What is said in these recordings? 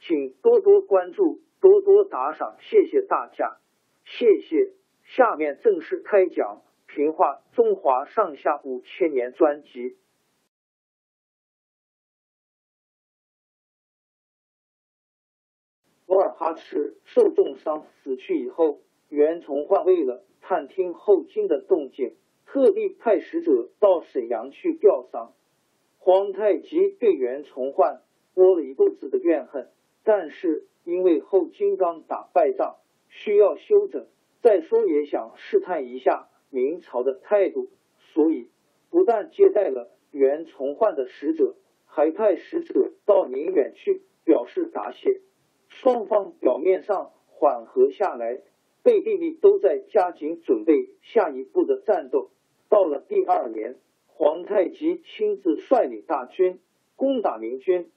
请多多关注，多多打赏，谢谢大家，谢谢。下面正式开讲《评话中华上下五千年》专辑。努尔哈赤受重伤死去以后，袁崇焕为了探听后金的动静，特地派使者到沈阳去吊丧。皇太极对袁崇焕窝了一肚子的怨恨。但是因为后金刚打败仗需要休整，再说也想试探一下明朝的态度，所以不但接待了袁崇焕的使者，还派使者到宁远去表示答谢。双方表面上缓和下来，背地里都在加紧准备下一步的战斗。到了第二年，皇太极亲自率领大军攻打明军。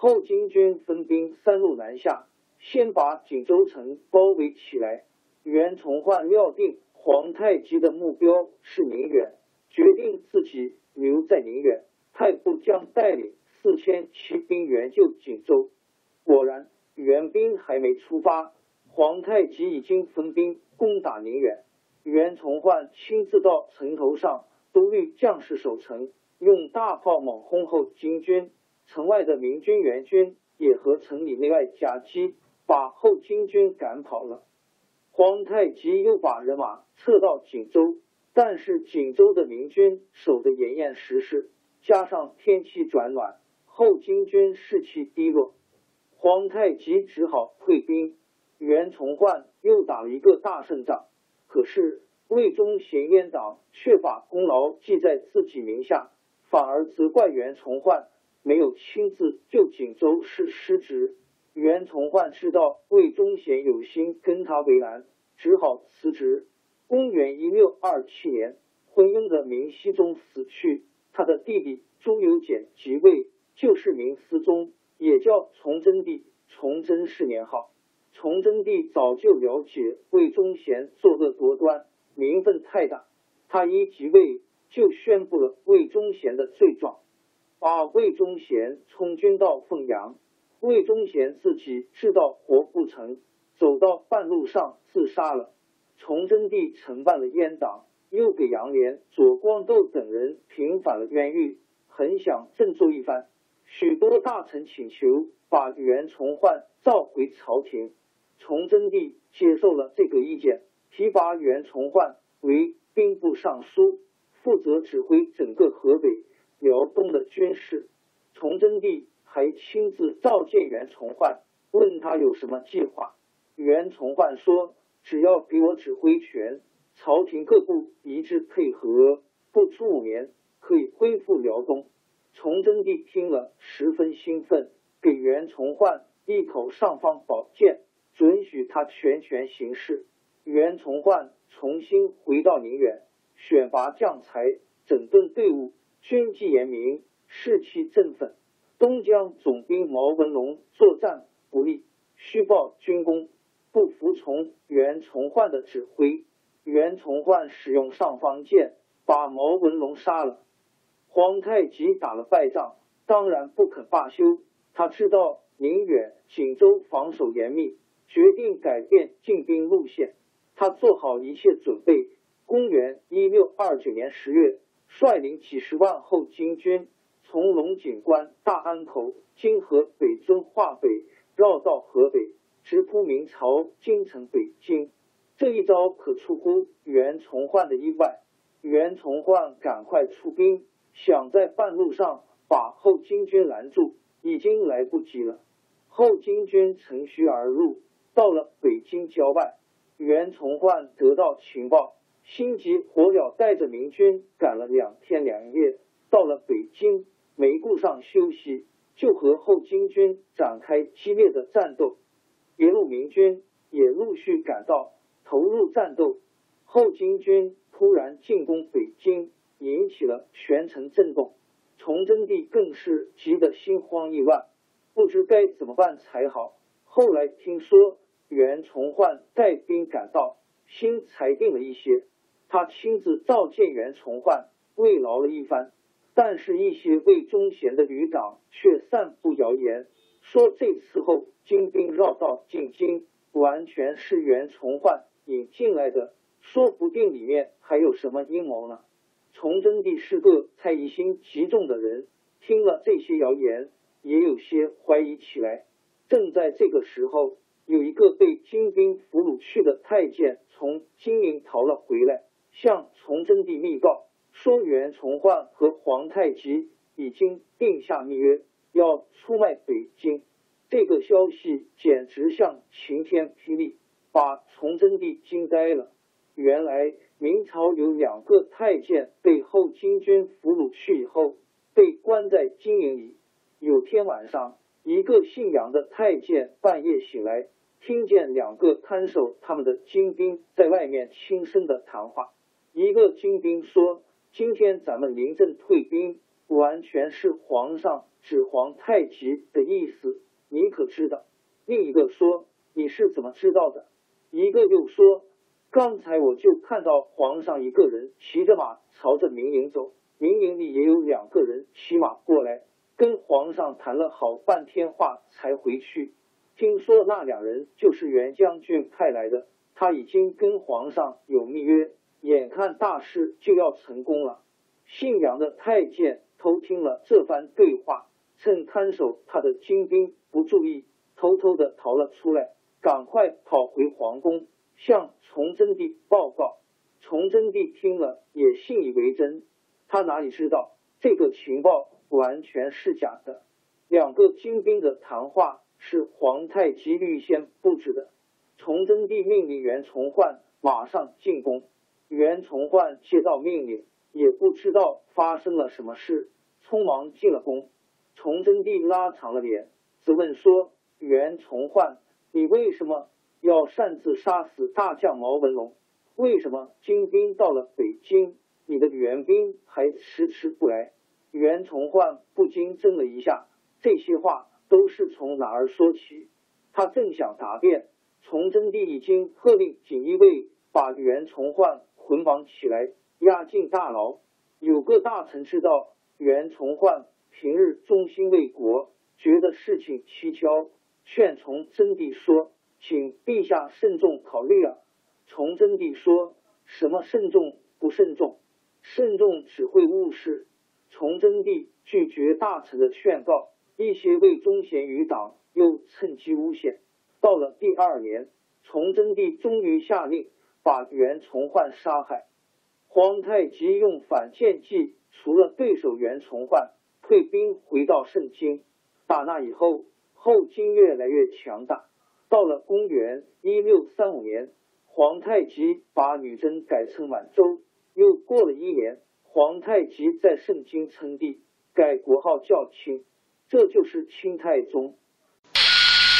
后金军分兵三路南下，先把锦州城包围起来。袁崇焕料定皇太极的目标是宁远，决定自己留在宁远。太部将带领四千骑兵援救锦州。果然，援兵还没出发，皇太极已经分兵攻打宁远。袁崇焕亲自到城头上督率将士守城，用大炮猛轰后金军。城外的明军援军也和城里内外夹击，把后金军赶跑了。皇太极又把人马撤到锦州，但是锦州的明军守得严严实实，加上天气转暖，后金军士气低落，皇太极只好退兵。袁崇焕又打了一个大胜仗，可是魏忠贤阉党却把功劳记在自己名下，反而责怪袁崇焕。没有亲自救锦州是失职。袁崇焕知道魏忠贤有心跟他为难，只好辞职。公元一六二七年，昏庸的明熹宗死去，他的弟弟朱由检即位，就是明思宗，也叫崇祯帝。崇祯是年号。崇祯帝早就了解魏忠贤作恶多端，名分太大，他一即位就宣布了魏忠贤的罪状。把魏忠贤充军到凤阳，魏忠贤自己知道活不成，走到半路上自杀了。崇祯帝承办了阉党，又给杨涟、左光斗等人平反了冤狱，很想振作一番。许多大臣请求把袁崇焕召回朝廷，崇祯帝接受了这个意见，提拔袁崇焕为兵部尚书，负责指挥整个河北。辽东的军事，崇祯帝还亲自召见袁崇焕，问他有什么计划。袁崇焕说：“只要给我指挥权，朝廷各部一致配合，不出五年可以恢复辽东。”崇祯帝听了十分兴奋，给袁崇焕一口尚方宝剑，准许他全权行事。袁崇焕重新回到宁远，选拔将才，整顿队伍。军纪严明，士气振奋。东江总兵毛文龙作战不利，虚报军功，不服从袁崇焕的指挥，袁崇焕使用尚方剑把毛文龙杀了。皇太极打了败仗，当然不肯罢休。他知道宁远、锦州防守严密，决定改变进兵路线。他做好一切准备。公元一六二九年十月，率领几十万后金军从龙井关、大安口、经河北遵化北，绕到河北，直扑明朝京城北京。这一招可出乎袁崇焕的意外。袁崇焕赶快出兵，想在半路上把后金军拦住，已经来不及了。后金军乘虚而入，到了北京郊外，袁崇焕得到情报。心急火燎，带着明军赶了两天两夜，到了北京，没顾上休息，就和后金军展开激烈的战斗。一路明军也陆续赶到，投入战斗。后金军突然进攻北京，引起了全城震动。崇祯帝更是急得心慌意乱，不知该怎么办才好。后来听说袁崇焕带兵赶到，心才定了一些。他亲自召见袁崇焕，慰劳了一番。但是，一些魏忠贤的余党却散布谣言，说这次后金兵绕道进京，完全是袁崇焕引进来的，说不定里面还有什么阴谋呢。崇祯帝是个猜疑心极重的人，听了这些谣言，也有些怀疑起来。正在这个时候，有一个被金兵俘虏去的太监从金陵逃了回来。向崇祯帝密告说，袁崇焕和皇太极已经定下密约，要出卖北京。这个消息简直像晴天霹雳，把崇祯帝惊呆了。原来明朝有两个太监被后金军俘虏去以后，被关在金营里。有天晚上，一个姓杨的太监半夜醒来，听见两个看守他们的金兵在外面轻声的谈话。一个军兵说：“今天咱们临阵退兵，完全是皇上指皇太极的意思，你可知道？”另一个说：“你是怎么知道的？”一个又说：“刚才我就看到皇上一个人骑着马朝着明营走，明营里也有两个人骑马过来，跟皇上谈了好半天话才回去。听说那两人就是袁将军派来的，他已经跟皇上有密约。”眼看大事就要成功了，姓杨的太监偷听了这番对话，趁看守他的精兵不注意，偷偷的逃了出来，赶快跑回皇宫，向崇祯帝报告。崇祯帝听了也信以为真，他哪里知道这个情报完全是假的？两个精兵的谈话是皇太极预先布置的。崇祯帝命令袁崇焕马上进宫。袁崇焕接到命令，也不知道发生了什么事，匆忙进了宫。崇祯帝拉长了脸，质问说：“袁崇焕，你为什么要擅自杀死大将毛文龙？为什么金兵到了北京，你的援兵还迟迟不来？”袁崇焕不禁怔了一下，这些话都是从哪儿说起？他正想答辩，崇祯帝已经喝令锦衣卫把袁崇焕。捆绑起来，押进大牢。有个大臣知道袁崇焕平日忠心为国，觉得事情蹊跷，劝崇祯帝说：“请陛下慎重考虑啊。”崇祯帝说什么慎重不慎重？慎重只会误事。崇祯帝拒绝大臣的劝告，一些魏忠贤余党又趁机诬陷。到了第二年，崇祯帝终于下令。把袁崇焕杀害，皇太极用反间计，除了对手袁崇焕，退兵回到盛京。打那以后，后金越来越强大。到了公元一六三五年，皇太极把女真改成满洲。又过了一年，皇太极在盛京称帝，改国号叫清，这就是清太宗。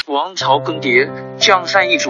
王朝更迭，江山易主。